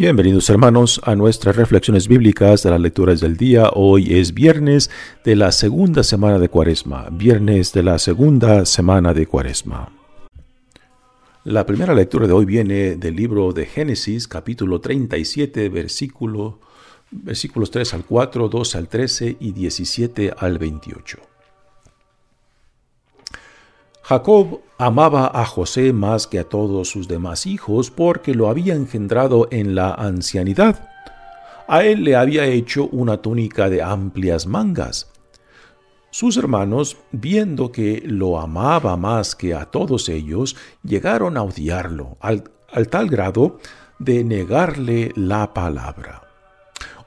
Bienvenidos hermanos a nuestras reflexiones bíblicas de las lecturas del día. Hoy es viernes de la segunda semana de Cuaresma, viernes de la segunda semana de Cuaresma. La primera lectura de hoy viene del libro de Génesis, capítulo 37, versículo, versículos 3 al 4, 2 al 13 y 17 al 28. Jacob amaba a José más que a todos sus demás hijos porque lo había engendrado en la ancianidad. A él le había hecho una túnica de amplias mangas. Sus hermanos, viendo que lo amaba más que a todos ellos, llegaron a odiarlo, al, al tal grado de negarle la palabra.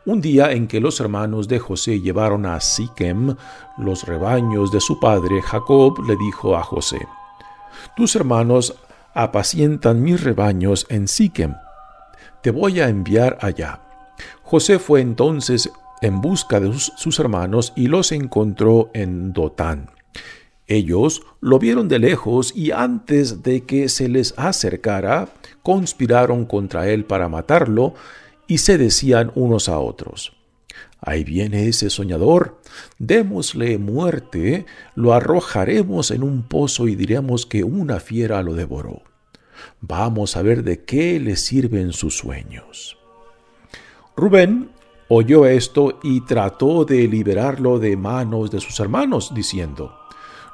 Un día en que los hermanos de José llevaron a Siquem los rebaños de su padre, Jacob le dijo a José: Tus hermanos apacientan mis rebaños en Siquem. Te voy a enviar allá. José fue entonces en busca de sus hermanos y los encontró en Dotán. Ellos lo vieron de lejos y antes de que se les acercara, conspiraron contra él para matarlo y se decían unos a otros, Ahí viene ese soñador, démosle muerte, lo arrojaremos en un pozo y diremos que una fiera lo devoró. Vamos a ver de qué le sirven sus sueños. Rubén oyó esto y trató de liberarlo de manos de sus hermanos, diciendo,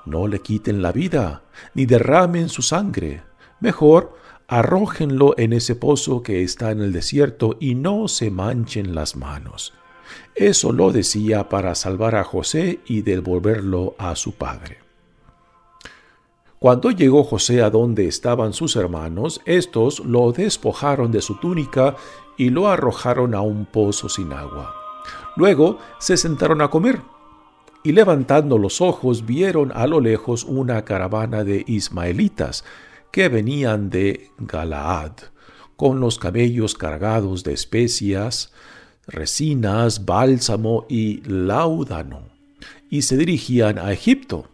No le quiten la vida, ni derramen su sangre. Mejor arrójenlo en ese pozo que está en el desierto y no se manchen las manos. Eso lo decía para salvar a José y devolverlo a su padre. Cuando llegó José a donde estaban sus hermanos, estos lo despojaron de su túnica y lo arrojaron a un pozo sin agua. Luego se sentaron a comer, y levantando los ojos vieron a lo lejos una caravana de ismaelitas, que venían de Galaad, con los cabellos cargados de especias, resinas, bálsamo y láudano, y se dirigían a Egipto.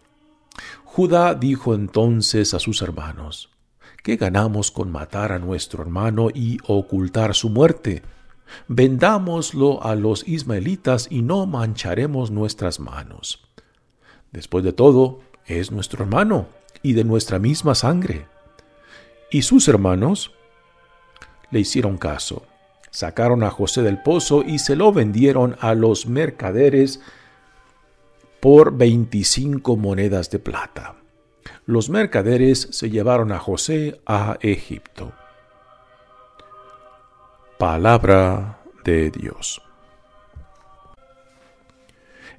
Judá dijo entonces a sus hermanos, ¿qué ganamos con matar a nuestro hermano y ocultar su muerte? Vendámoslo a los ismaelitas y no mancharemos nuestras manos. Después de todo, es nuestro hermano y de nuestra misma sangre. Y sus hermanos le hicieron caso. Sacaron a José del pozo y se lo vendieron a los mercaderes por 25 monedas de plata. Los mercaderes se llevaron a José a Egipto. Palabra de Dios.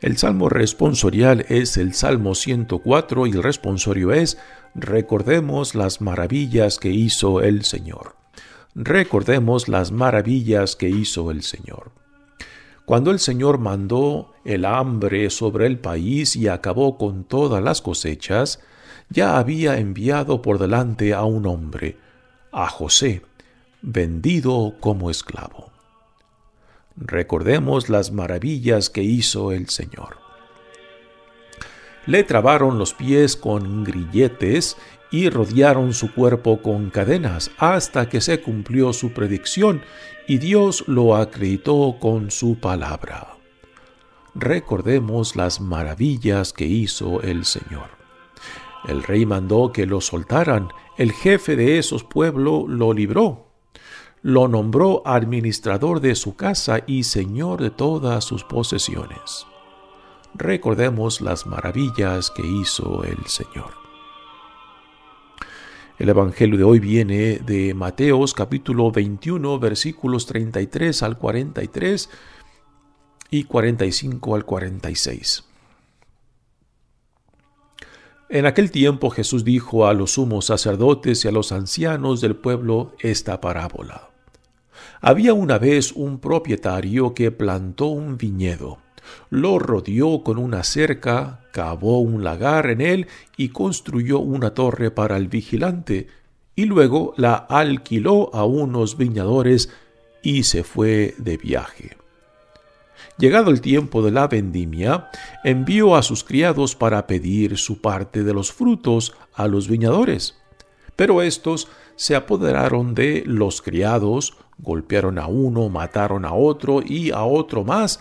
El salmo responsorial es el Salmo 104 y el responsorio es Recordemos las maravillas que hizo el Señor. Recordemos las maravillas que hizo el Señor. Cuando el Señor mandó el hambre sobre el país y acabó con todas las cosechas, ya había enviado por delante a un hombre, a José, vendido como esclavo. Recordemos las maravillas que hizo el Señor. Le trabaron los pies con grilletes y rodearon su cuerpo con cadenas hasta que se cumplió su predicción y Dios lo acreditó con su palabra. Recordemos las maravillas que hizo el Señor. El rey mandó que lo soltaran, el jefe de esos pueblos lo libró lo nombró administrador de su casa y señor de todas sus posesiones. Recordemos las maravillas que hizo el Señor. El Evangelio de hoy viene de Mateos capítulo 21 versículos 33 al 43 y 45 al 46. En aquel tiempo Jesús dijo a los sumos sacerdotes y a los ancianos del pueblo esta parábola. Había una vez un propietario que plantó un viñedo, lo rodeó con una cerca, cavó un lagar en él y construyó una torre para el vigilante, y luego la alquiló a unos viñadores y se fue de viaje. Llegado el tiempo de la vendimia, envió a sus criados para pedir su parte de los frutos a los viñadores. Pero estos se apoderaron de los criados, golpearon a uno, mataron a otro y a otro más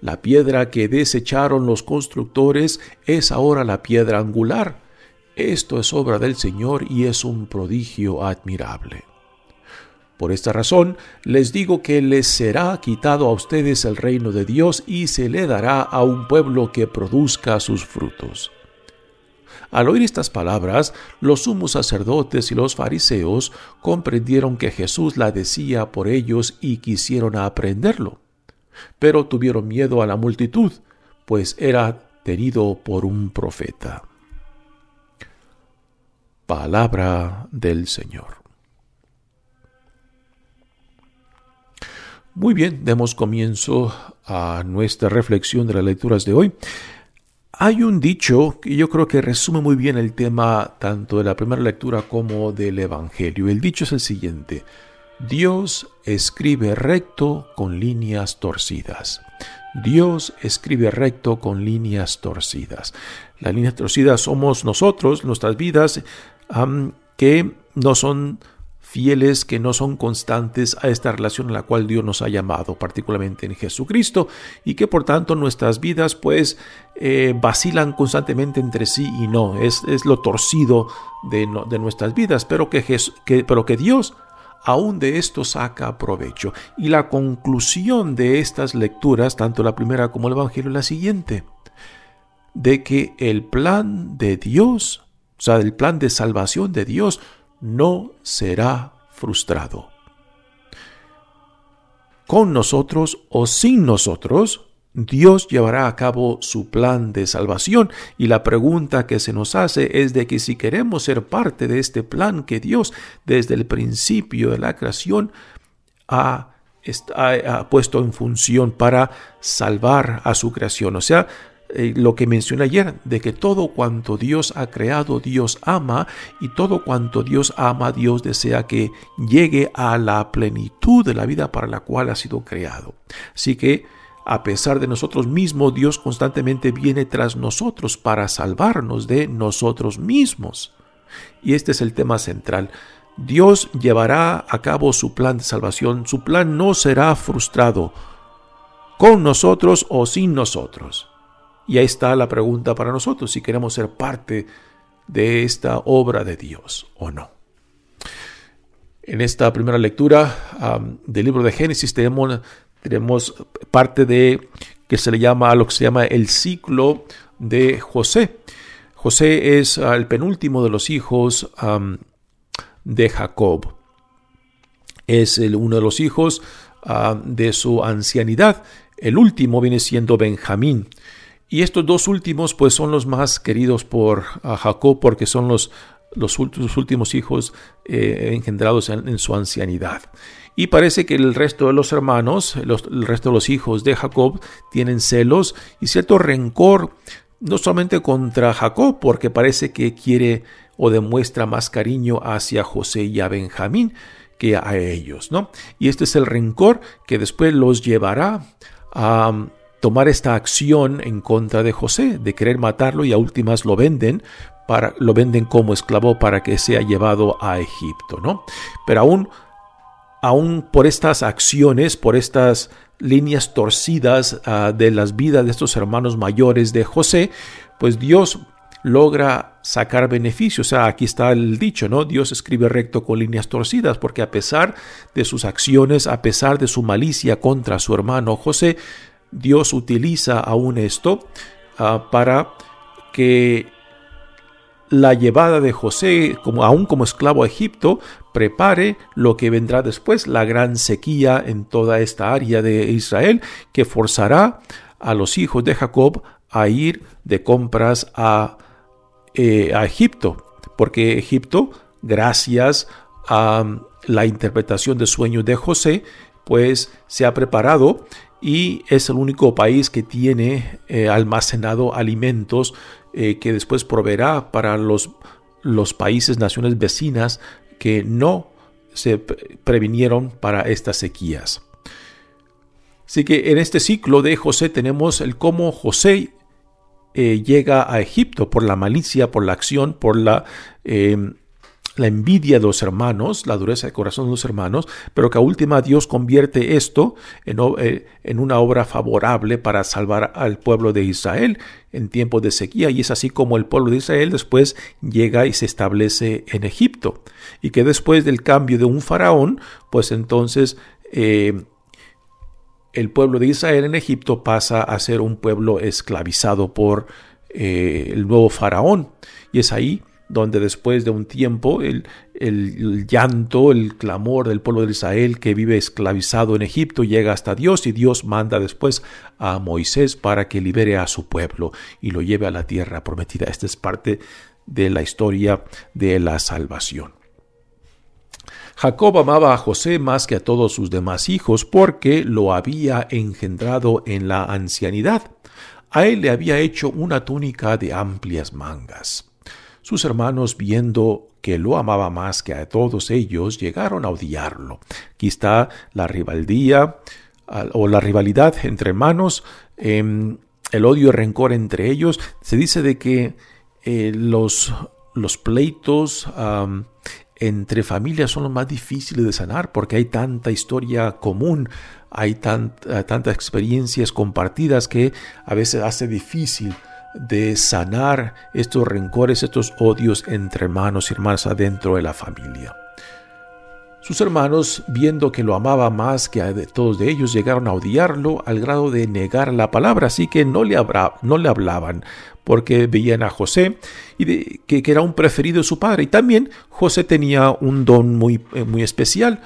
La piedra que desecharon los constructores es ahora la piedra angular. Esto es obra del Señor y es un prodigio admirable. Por esta razón les digo que les será quitado a ustedes el reino de Dios y se le dará a un pueblo que produzca sus frutos. Al oír estas palabras, los sumos sacerdotes y los fariseos comprendieron que Jesús la decía por ellos y quisieron aprenderlo. Pero tuvieron miedo a la multitud, pues era tenido por un profeta. Palabra del Señor. Muy bien, demos comienzo a nuestra reflexión de las lecturas de hoy. Hay un dicho que yo creo que resume muy bien el tema tanto de la primera lectura como del Evangelio. El dicho es el siguiente. Dios escribe recto con líneas torcidas. Dios escribe recto con líneas torcidas. Las líneas torcidas somos nosotros, nuestras vidas, que no son fieles que no son constantes a esta relación a la cual Dios nos ha llamado, particularmente en Jesucristo, y que por tanto nuestras vidas pues eh, vacilan constantemente entre sí y no, es, es lo torcido de, de, nuestras vidas, que, que, pero que Dios aún de esto saca provecho. Y la conclusión de estas lecturas, tanto la primera como el Evangelio, es la siguiente, de que el plan de Dios, o sea, el plan de salvación de Dios, no será frustrado. Con nosotros o sin nosotros, Dios llevará a cabo su plan de salvación y la pregunta que se nos hace es de que si queremos ser parte de este plan que Dios desde el principio de la creación ha, puesto en función para salvar a su creación. O sea, eh, lo que mencioné ayer, de que todo cuanto Dios ha creado, Dios ama, y todo cuanto Dios ama, Dios desea que llegue a la plenitud de la vida para la cual ha sido creado. Así que, a pesar de nosotros mismos, Dios constantemente viene tras nosotros para salvarnos de nosotros mismos. Y este es el tema central. Dios llevará a cabo su plan de salvación. Su plan no será frustrado con nosotros o sin nosotros. Y ahí está la pregunta para nosotros, si queremos ser parte de esta obra de Dios o no. En esta primera lectura del libro de Génesis tenemos, tenemos, parte de que se le llama lo que se llama el ciclo de José. José es el penúltimo de los hijos de Jacob. Es el, uno de los hijos de su ancianidad. El último viene siendo Benjamín. Y estos dos últimos pues son los más queridos por Jacob porque son los, los últimos hijos eh, engendrados en, su ancianidad. Y parece que el resto de los hermanos, el resto de los hijos de Jacob tienen celos y cierto rencor no solamente contra Jacob, porque parece que quiere o demuestra más cariño hacia José y a Benjamín que a ellos, ¿no? Y este es el rencor que después los llevará a tomar esta acción en contra de José, de querer matarlo y a últimas lo venden para, lo venden como esclavo para que sea llevado a Egipto, ¿no? Pero aún, aún por estas acciones, por estas líneas torcidas ah, de las vidas de estos hermanos mayores de José, pues Dios logra sacar beneficios. O sea, aquí está el dicho, ¿no? Dios escribe recto con líneas torcidas, porque a pesar de sus acciones, a pesar de su malicia contra su hermano José, Dios utiliza aún esto ah, para que la llevada de José, como, aún como esclavo a Egipto, prepare lo que vendrá después, la gran sequía en toda esta área de Israel, que forzará a los hijos de Jacob a ir de compras a, eh, a Egipto, porque Egipto, gracias a la interpretación de sueños de José, pues se ha preparado y es el único país que tiene eh, almacenado alimentos eh, que después proveerá para los, los países, naciones vecinas que no se previnieron para estas sequías. Así que en este ciclo de José tenemos el cómo José eh, llega a Egipto por la malicia, por la acción, por la la envidia de los hermanos, la dureza de corazón de los hermanos, pero que a última Dios convierte esto en, eh, una obra favorable para salvar al pueblo de Israel en tiempos de sequía. Y es así como el pueblo de Israel después llega y se establece en Egipto. Y que después del cambio de un faraón, pues entonces... Eh, el pueblo de Israel en Egipto pasa a ser un pueblo esclavizado por eh, el nuevo faraón. Y es ahí donde después de un tiempo el, llanto, el clamor del pueblo de Israel que vive esclavizado en Egipto llega hasta Dios y Dios manda después a Moisés para que libere a su pueblo y lo lleve a la tierra prometida. Esta es parte de la historia de la salvación. Jacob amaba a José más que a todos sus demás hijos porque lo había engendrado en la ancianidad. A él le había hecho una túnica de amplias mangas. Sus hermanos, viendo que lo amaba más que a todos ellos, llegaron a odiarlo. Aquí está la rivaldía o la rivalidad entre hermanos, em, el odio y rencor entre ellos. Se dice de que eh, los, los, pleitos entre familias son los más difíciles de sanar porque hay tanta historia común, hay tantas experiencias compartidas que a veces hace difícil de sanar estos rencores, estos odios entre hermanos y hermanas adentro de la familia. Sus hermanos, viendo que lo amaba más que a todos de ellos, llegaron a odiarlo al grado de negar la palabra, así que no le, no le hablaban, porque veían a José y de, que, era un preferido de su padre. Y también José tenía un don muy, eh, muy especial.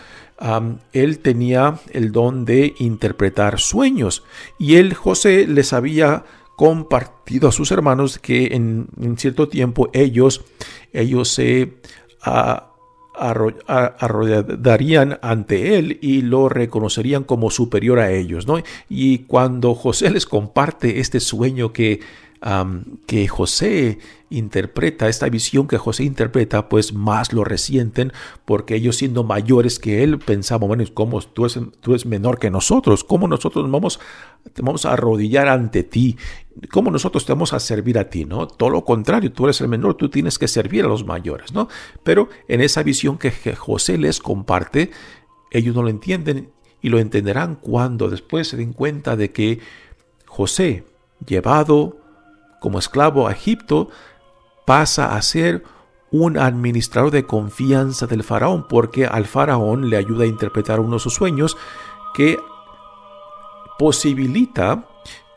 él tenía el don de interpretar sueños y él, José, les había compartido a sus hermanos que en, cierto tiempo ellos, ellos se arrollarían ante él y lo reconocerían como superior a ellos. ¿no? Y cuando José les comparte este sueño que que José interpreta, esta visión que José interpreta, pues más lo resienten porque ellos siendo mayores que él pensaban, bueno, ¿cómo tú eres, tú menor que nosotros? ¿Cómo nosotros vamos, te vamos a arrodillar ante ti? ¿Cómo nosotros te vamos a servir a ti? ¿no? Todo lo contrario, tú eres el menor, tú tienes que servir a los mayores, ¿no? Pero en esa visión que José les comparte, ellos no lo entienden y lo entenderán cuando después se den cuenta de que José, llevado como esclavo a Egipto, pasa a ser un administrador de confianza del faraón, porque al faraón le ayuda a interpretar uno de sus sueños que posibilita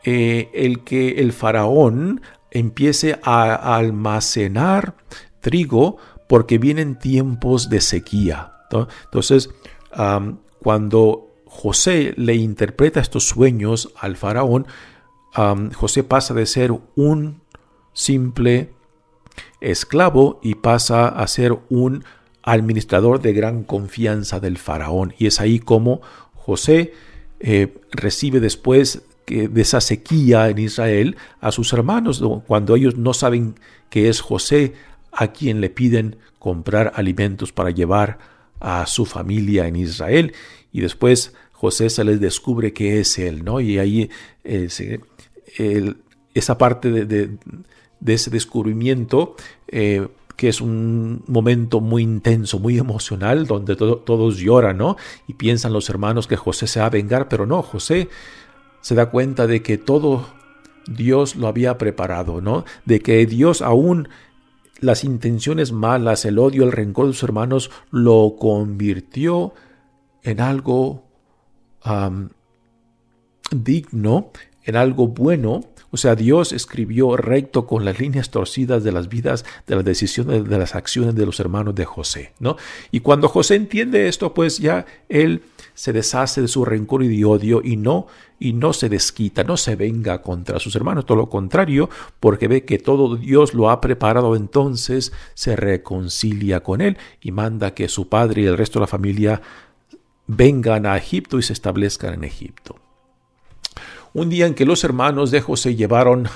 eh, el que el faraón empiece a almacenar trigo porque vienen tiempos de sequía. Entonces, cuando José le interpreta estos sueños al faraón, José pasa de ser un simple esclavo y pasa a ser un administrador de gran confianza del faraón. Y es ahí como José eh, recibe después que de esa sequía en Israel a sus hermanos, cuando ellos no saben que es José a quien le piden comprar alimentos para llevar a su familia en Israel. Y después José se les descubre que es él, ¿no? Y ahí eh, esa parte de, ese descubrimiento, eh, que es un momento muy intenso, muy emocional, donde todos lloran, ¿no? Y piensan los hermanos que José se va a vengar, pero no, José se da cuenta de que todo Dios lo había preparado, ¿no? De que Dios aún las intenciones malas, el odio, el rencor de sus hermanos, lo convirtió en algo digno, en algo bueno. O sea, Dios escribió recto con las líneas torcidas de las vidas, de las decisiones, de las acciones de los hermanos de José, ¿no? Y cuando José entiende esto, pues ya él se deshace de su rencor y de odio y no y no se desquita, no se venga contra sus hermanos, todo lo contrario, porque ve que todo Dios lo ha preparado, entonces se reconcilia con él y manda que su padre y el resto de la familia vengan a Egipto y se establezcan en Egipto. Un día en que los hermanos de José llevaron,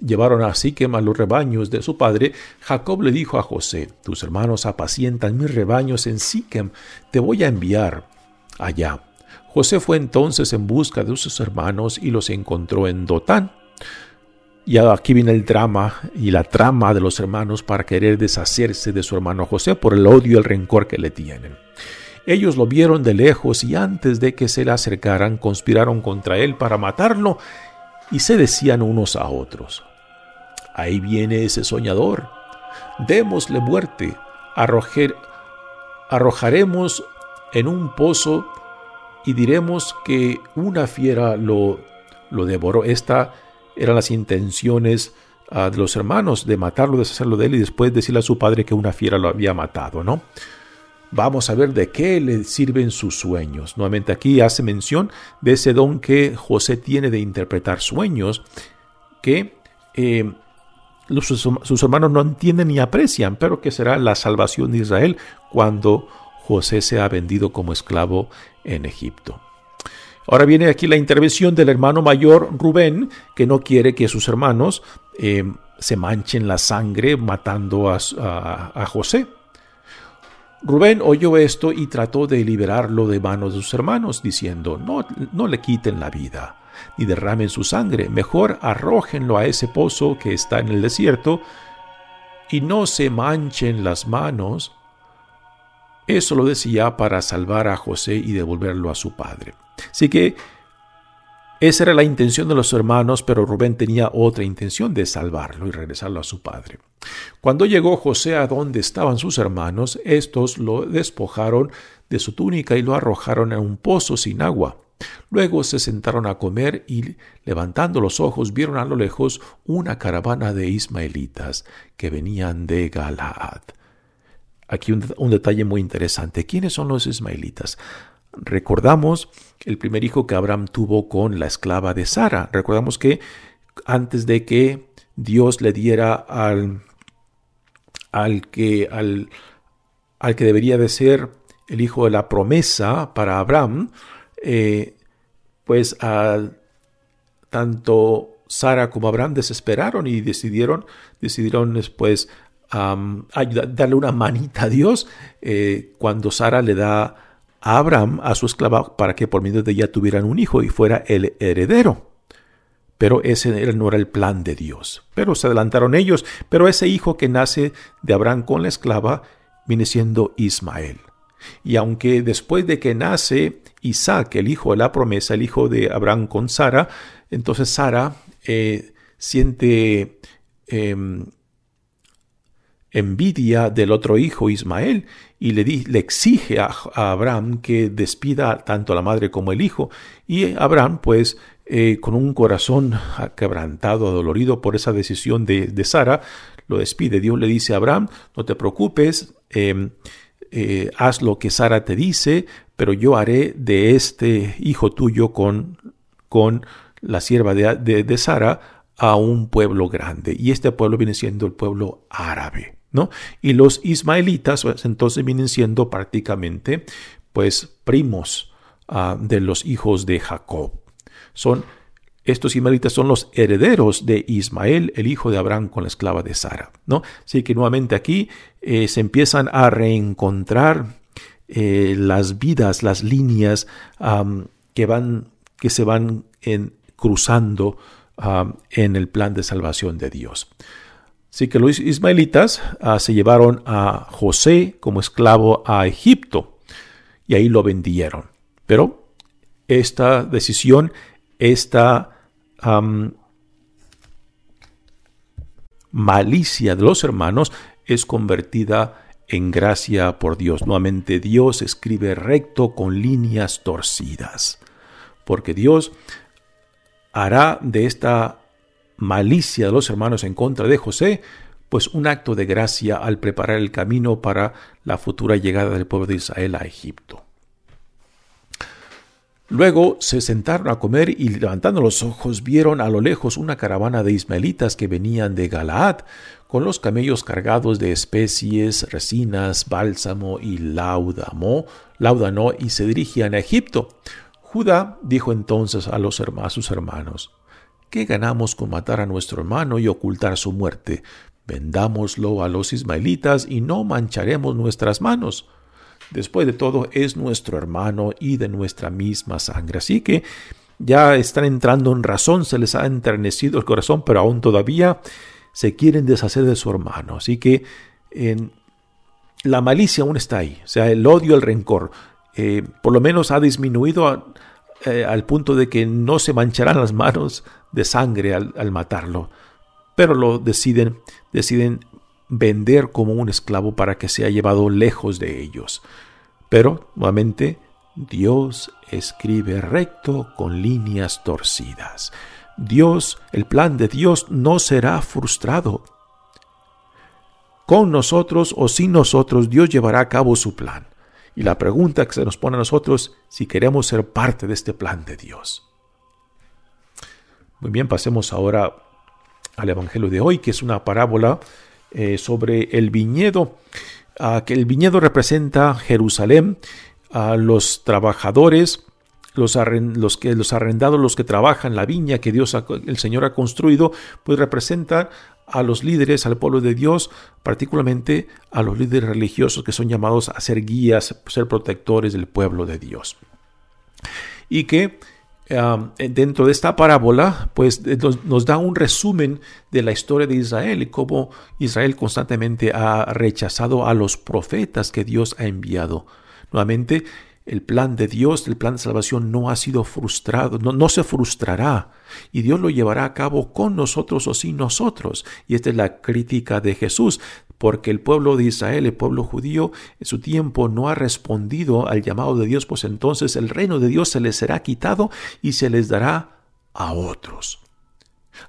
llevaron a Siquem a los rebaños de su padre, Jacob le dijo a José, tus hermanos apacientan mis rebaños en Siquem, te voy a enviar allá. José fue entonces en busca de sus hermanos y los encontró en Dotán. Y aquí viene el drama y la trama de los hermanos para querer deshacerse de su hermano José por el odio y el rencor que le tienen. Ellos lo vieron de lejos y antes de que se le acercaran conspiraron contra él para matarlo y se decían unos a otros. Ahí viene ese soñador. Démosle muerte. arrojaremos en un pozo y diremos que una fiera lo, lo devoró. Estas eran las intenciones ah, de los hermanos de matarlo, deshacerlo de él y después decirle a su padre que una fiera lo había matado, ¿no? Vamos a ver de qué le sirven sus sueños. Nuevamente aquí hace mención de ese don que José tiene de interpretar sueños que eh, sus, hermanos no entienden ni aprecian, pero que será la salvación de Israel cuando José sea vendido como esclavo en Egipto. Ahora viene aquí la intervención del hermano mayor Rubén, que no quiere que sus hermanos eh, se manchen la sangre matando a José. Rubén oyó esto y trató de liberarlo de manos de sus hermanos, diciendo, no, no le quiten la vida, ni derramen su sangre, mejor arrójenlo a ese pozo que está en el desierto, y no se manchen las manos. Eso lo decía para salvar a José y devolverlo a su padre. Así que esa era la intención de los hermanos, pero Rubén tenía otra intención de salvarlo y regresarlo a su padre. Cuando llegó José a donde estaban sus hermanos, estos lo despojaron de su túnica y lo arrojaron en un pozo sin agua. Luego se sentaron a comer y, levantando los ojos, vieron a lo lejos una caravana de ismaelitas que venían de Galaad. Aquí un, detalle muy interesante. ¿Quiénes son los ismaelitas? Recordamos el primer hijo que Abraham tuvo con la esclava de Sara. Recordamos que antes de que Dios le diera al, al, que, al, al que debería de ser el hijo de la promesa para Abraham, eh, pues tanto Sara como Abraham desesperaron y decidieron, decidieron después darle una manita a Dios eh, cuando Sara le da a Abraham, a su esclava, para que por medio de ella tuvieran un hijo y fuera el heredero. Pero ese no era el plan de Dios. Pero se adelantaron ellos. Pero ese hijo que nace de Abraham con la esclava viene siendo Ismael. Y aunque después de que nace Isaac, el hijo de la promesa, el hijo de Abraham con Sara, entonces Sara eh, siente em, envidia del otro hijo Ismael y le, le exige a, Abraham que despida tanto a la madre como el hijo. Y Abraham, pues, eh, con un corazón quebrantado, adolorido por esa decisión de, Sara, lo despide. Dios le dice a Abraham, no te preocupes, em, eh, haz lo que Sara te dice, pero yo haré de este hijo tuyo con, con la sierva de, de, de Sara a un pueblo grande. Y este pueblo viene siendo el pueblo árabe. Y los ismaelitas pues, entonces vienen siendo prácticamente pues primos ah, de los hijos de Jacob. Son estos ismaelitas son los herederos de Ismael, el hijo de Abraham con la esclava de Sara. ¿no? Así que nuevamente aquí eh, se empiezan a reencontrar eh, las vidas, las líneas que, van, que se van cruzando en el plan de salvación de Dios. Así que los ismaelitas ah, se llevaron a José como esclavo a Egipto y ahí lo vendieron. Pero esta decisión, esta malicia de los hermanos es convertida en gracia por Dios. Nuevamente Dios escribe recto con líneas torcidas, porque Dios hará de esta malicia de los hermanos en contra de José, pues un acto de gracia al preparar el camino para la futura llegada del pueblo de Israel a Egipto. Luego se sentaron a comer y levantando los ojos vieron a lo lejos una caravana de ismaelitas que venían de Galaad, con los camellos cargados de especies, resinas, bálsamo y laudamo, laudano, y se dirigían a Egipto. Judá dijo entonces a, sus hermanos, ¿qué ganamos con matar a nuestro hermano y ocultar su muerte? Vendámoslo a los ismaelitas y no mancharemos nuestras manos. Después de todo, es nuestro hermano y de nuestra misma sangre. Así que ya están entrando en razón, se les ha enternecido el corazón, pero aún todavía se quieren deshacer de su hermano. Así que la malicia aún está ahí, o sea, el odio, el rencor, eh, por lo menos ha disminuido eh, al punto de que no se mancharán las manos de sangre al, al matarlo, pero lo deciden, deciden vender como un esclavo para que sea llevado lejos de ellos. Pero, nuevamente, Dios escribe recto con líneas torcidas. Dios, el plan de Dios no será frustrado. Con nosotros o sin nosotros, Dios llevará a cabo su plan. Y la pregunta que se nos pone a nosotros, si queremos ser parte de este plan de Dios. Muy bien, pasemos ahora al Evangelio de hoy, que es una parábola eh, sobre el viñedo, que el viñedo representa Jerusalén, a los trabajadores, los, los, que, los arrendados, los que trabajan la viña que Dios, el Señor ha construido, pues representan a los líderes, al pueblo de Dios, particularmente a los líderes religiosos que son llamados a ser guías, ser protectores del pueblo de Dios. Y que dentro de esta parábola, pues eh, nos, da un resumen de la historia de Israel y cómo Israel constantemente ha rechazado a los profetas que Dios ha enviado. Nuevamente, el plan de Dios, el plan de salvación no ha sido frustrado, no, no, se frustrará y Dios lo llevará a cabo con nosotros o sin nosotros. Y esta es la crítica de Jesús porque el pueblo de Israel, el pueblo judío, en su tiempo no ha respondido al llamado de Dios, pues entonces el reino de Dios se les será quitado y se les dará a otros.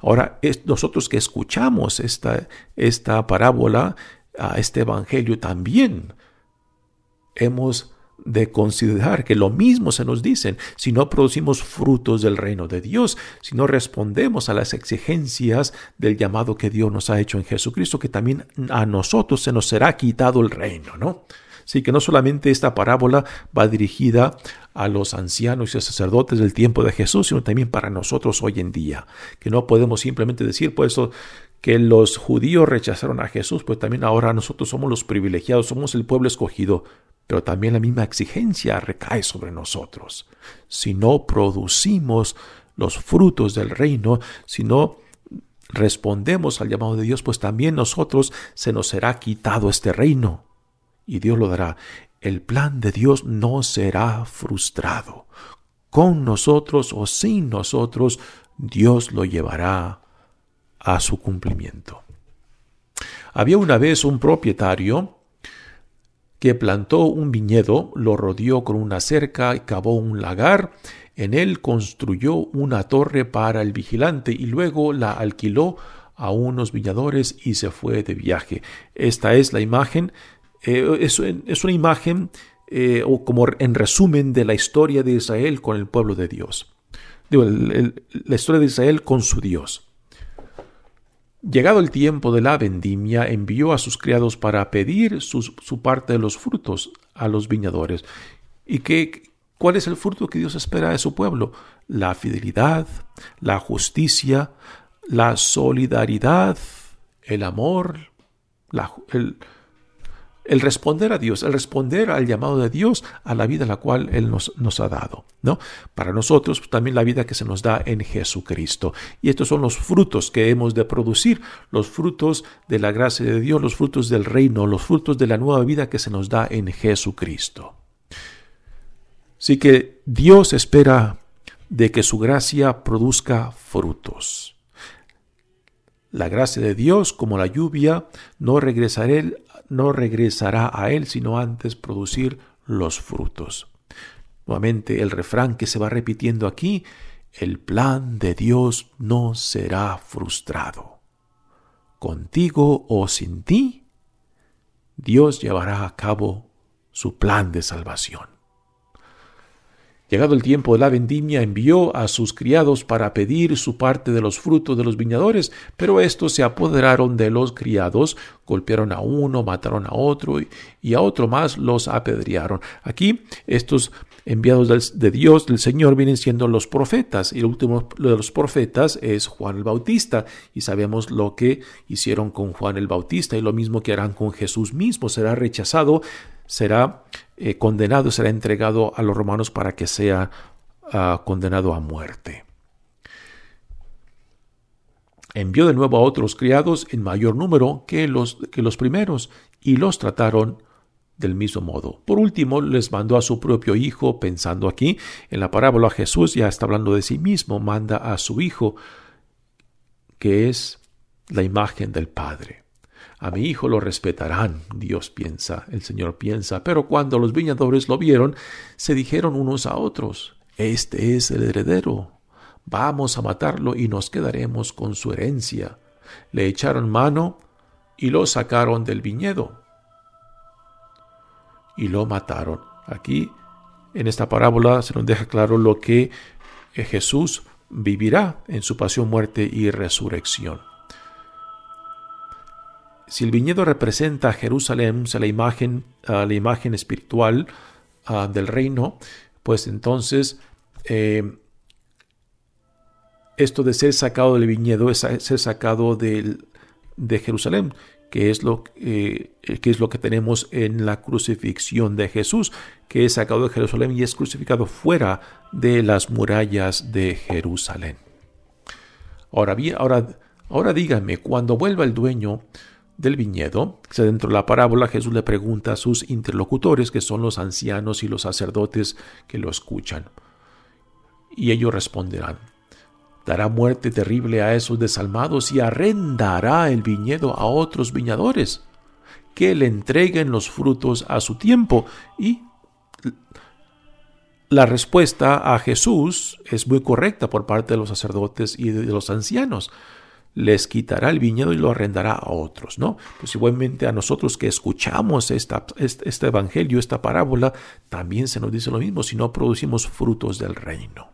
Ahora, nosotros que escuchamos esta, esta parábola, a este evangelio también, hemos de considerar que lo mismo se nos dicen si no producimos frutos del reino de Dios, si no respondemos a las exigencias del llamado que Dios nos ha hecho en Jesucristo, que también a nosotros se nos será quitado el reino, ¿no? Así que no solamente esta parábola va dirigida a los ancianos y sacerdotes del tiempo de Jesús, sino también para nosotros hoy en día, que no podemos simplemente decir, pues eso, que los judíos rechazaron a Jesús, pues también ahora nosotros somos los privilegiados, somos el pueblo escogido pero también la misma exigencia recae sobre nosotros. Si no producimos los frutos del reino, si no respondemos al llamado de Dios, pues también nosotros se nos será quitado este reino. Y Dios lo dará. El plan de Dios no será frustrado. Con nosotros o sin nosotros, Dios lo llevará a su cumplimiento. Había una vez un propietario que plantó un viñedo, lo rodeó con una cerca y cavó un lagar, en él construyó una torre para el vigilante y luego la alquiló a unos viñadores y se fue de viaje. Esta es la imagen, eh, es, una imagen eh, o como en resumen de la historia de Israel con el pueblo de Dios. la historia de Israel con su Dios. Llegado el tiempo de la vendimia, envió a sus criados para pedir su parte de los frutos a los viñadores. ¿Y qué, ¿Cuál es el fruto que Dios espera de su pueblo? La fidelidad, la justicia, la solidaridad, el amor, el, el responder a Dios, el responder al llamado de Dios a la vida la cual Él nos, nos ha dado. ¿no? Para nosotros pues, también la vida que se nos da en Jesucristo. Y estos son los frutos que hemos de producir, los frutos de la gracia de Dios, los frutos del reino, los frutos de la nueva vida que se nos da en Jesucristo. Así que Dios espera de que su gracia produzca frutos. La gracia de Dios, como la lluvia, no regresará, a Él, sino antes producir los frutos. Nuevamente el refrán que se va repitiendo aquí, el plan de Dios no será frustrado. Contigo o sin ti, Dios llevará a cabo su plan de salvación. Llegado el tiempo de la vendimia, envió a sus criados para pedir su parte de los frutos de los viñadores, pero estos se apoderaron de los criados, golpearon a uno, mataron a otro y a otro más los apedrearon. Aquí estos enviados de Dios, del Señor, vienen siendo los profetas, y el último de los profetas es Juan el Bautista, y sabemos lo que hicieron con Juan el Bautista, y lo mismo que harán con Jesús mismo, será rechazado será eh, condenado, será entregado a los romanos para que sea ah, condenado a muerte. Envió de nuevo a otros criados en mayor número que los, que los primeros y los trataron del mismo modo. Por último, les mandó a su propio hijo, pensando aquí en la parábola Jesús ya está hablando de sí mismo, manda a su hijo, que es la imagen del Padre. A mi hijo lo respetarán, Dios piensa, el Señor piensa, pero cuando los viñadores lo vieron, se dijeron unos a otros, Este es el heredero, vamos a matarlo y nos quedaremos con su herencia. Le echaron mano y lo sacaron del viñedo y lo mataron. Aquí, en esta parábola, se nos deja claro lo que Jesús vivirá en su pasión, muerte y resurrección. Si el viñedo representa a Jerusalén, la imagen, la imagen espiritual del reino, pues entonces eh, esto de ser sacado del viñedo es ser sacado de Jerusalén, que es, lo, eh, que es lo que tenemos en la crucifixión de Jesús, que es sacado de Jerusalén y es crucificado fuera de las murallas de Jerusalén. Ahora bien, ahora, ahora díganme, cuando vuelva el dueño, del viñedo, dentro de la parábola Jesús le pregunta a sus interlocutores, que son los ancianos y los sacerdotes que lo escuchan. Y ellos responderán, dará muerte terrible a esos desalmados y arrendará el viñedo a otros viñadores, que le entreguen los frutos a su tiempo. Y la respuesta a Jesús es muy correcta por parte de los sacerdotes y de los ancianos les quitará el viñedo y lo arrendará a otros, ¿no? Pues igualmente a nosotros que escuchamos esta, este, evangelio, esta parábola, también se nos dice lo mismo si no producimos frutos del reino.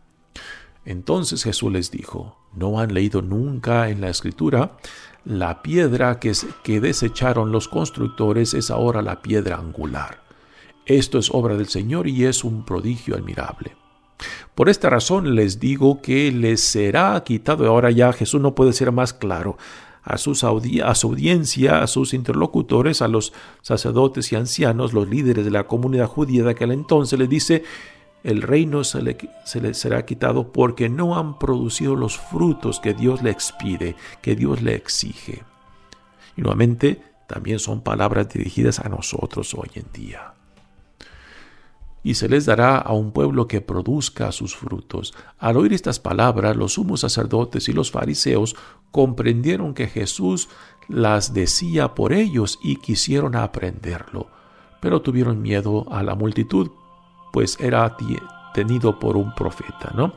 Entonces Jesús les dijo, ¿no han leído nunca en la escritura? La piedra que, que desecharon los constructores es ahora la piedra angular. Esto es obra del Señor y es un prodigio admirable. Por esta razón les digo que les será quitado. Ahora ya Jesús no puede ser más claro. A, su audiencia, a sus interlocutores, a los sacerdotes y ancianos, los líderes de la comunidad judía de aquel entonces, les dice, el reino se le, se le, será quitado porque no han producido los frutos que Dios le expide, que Dios le exige. Y nuevamente, también son palabras dirigidas a nosotros hoy en día y se les dará a un pueblo que produzca sus frutos. Al oír estas palabras, los sumos sacerdotes y los fariseos comprendieron que Jesús las decía por ellos y quisieron aprenderlo, pero tuvieron miedo a la multitud, pues era tenido por un profeta, ¿no?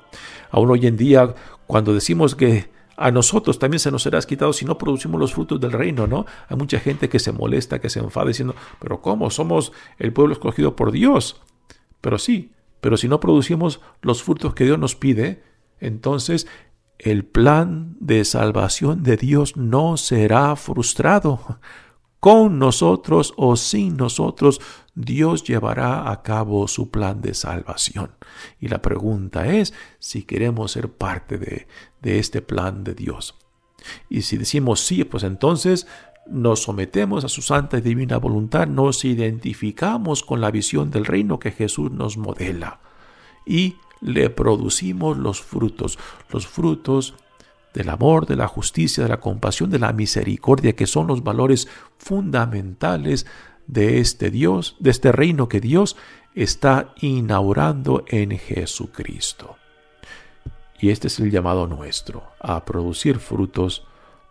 Aún hoy en día, cuando decimos que a nosotros también se nos será quitado si no producimos los frutos del reino, ¿no? Hay mucha gente que se molesta, que se enfada diciendo, pero ¿cómo? Somos el pueblo escogido por Dios. Pero sí, pero si no producimos los frutos que Dios nos pide, entonces el plan de salvación de Dios no será frustrado. Con nosotros o sin nosotros, Dios llevará a cabo su plan de salvación. Y la pregunta es si queremos ser parte de, de este plan de Dios. Y si decimos sí, pues entonces nos sometemos a su santa y divina voluntad, nos identificamos con la visión del reino que Jesús nos modela y le producimos los frutos, los frutos del amor, de la justicia, de la compasión, de la misericordia, que son los valores fundamentales de este Dios, de este reino que Dios está inaugurando en Jesucristo. Y este es el llamado nuestro, a producir frutos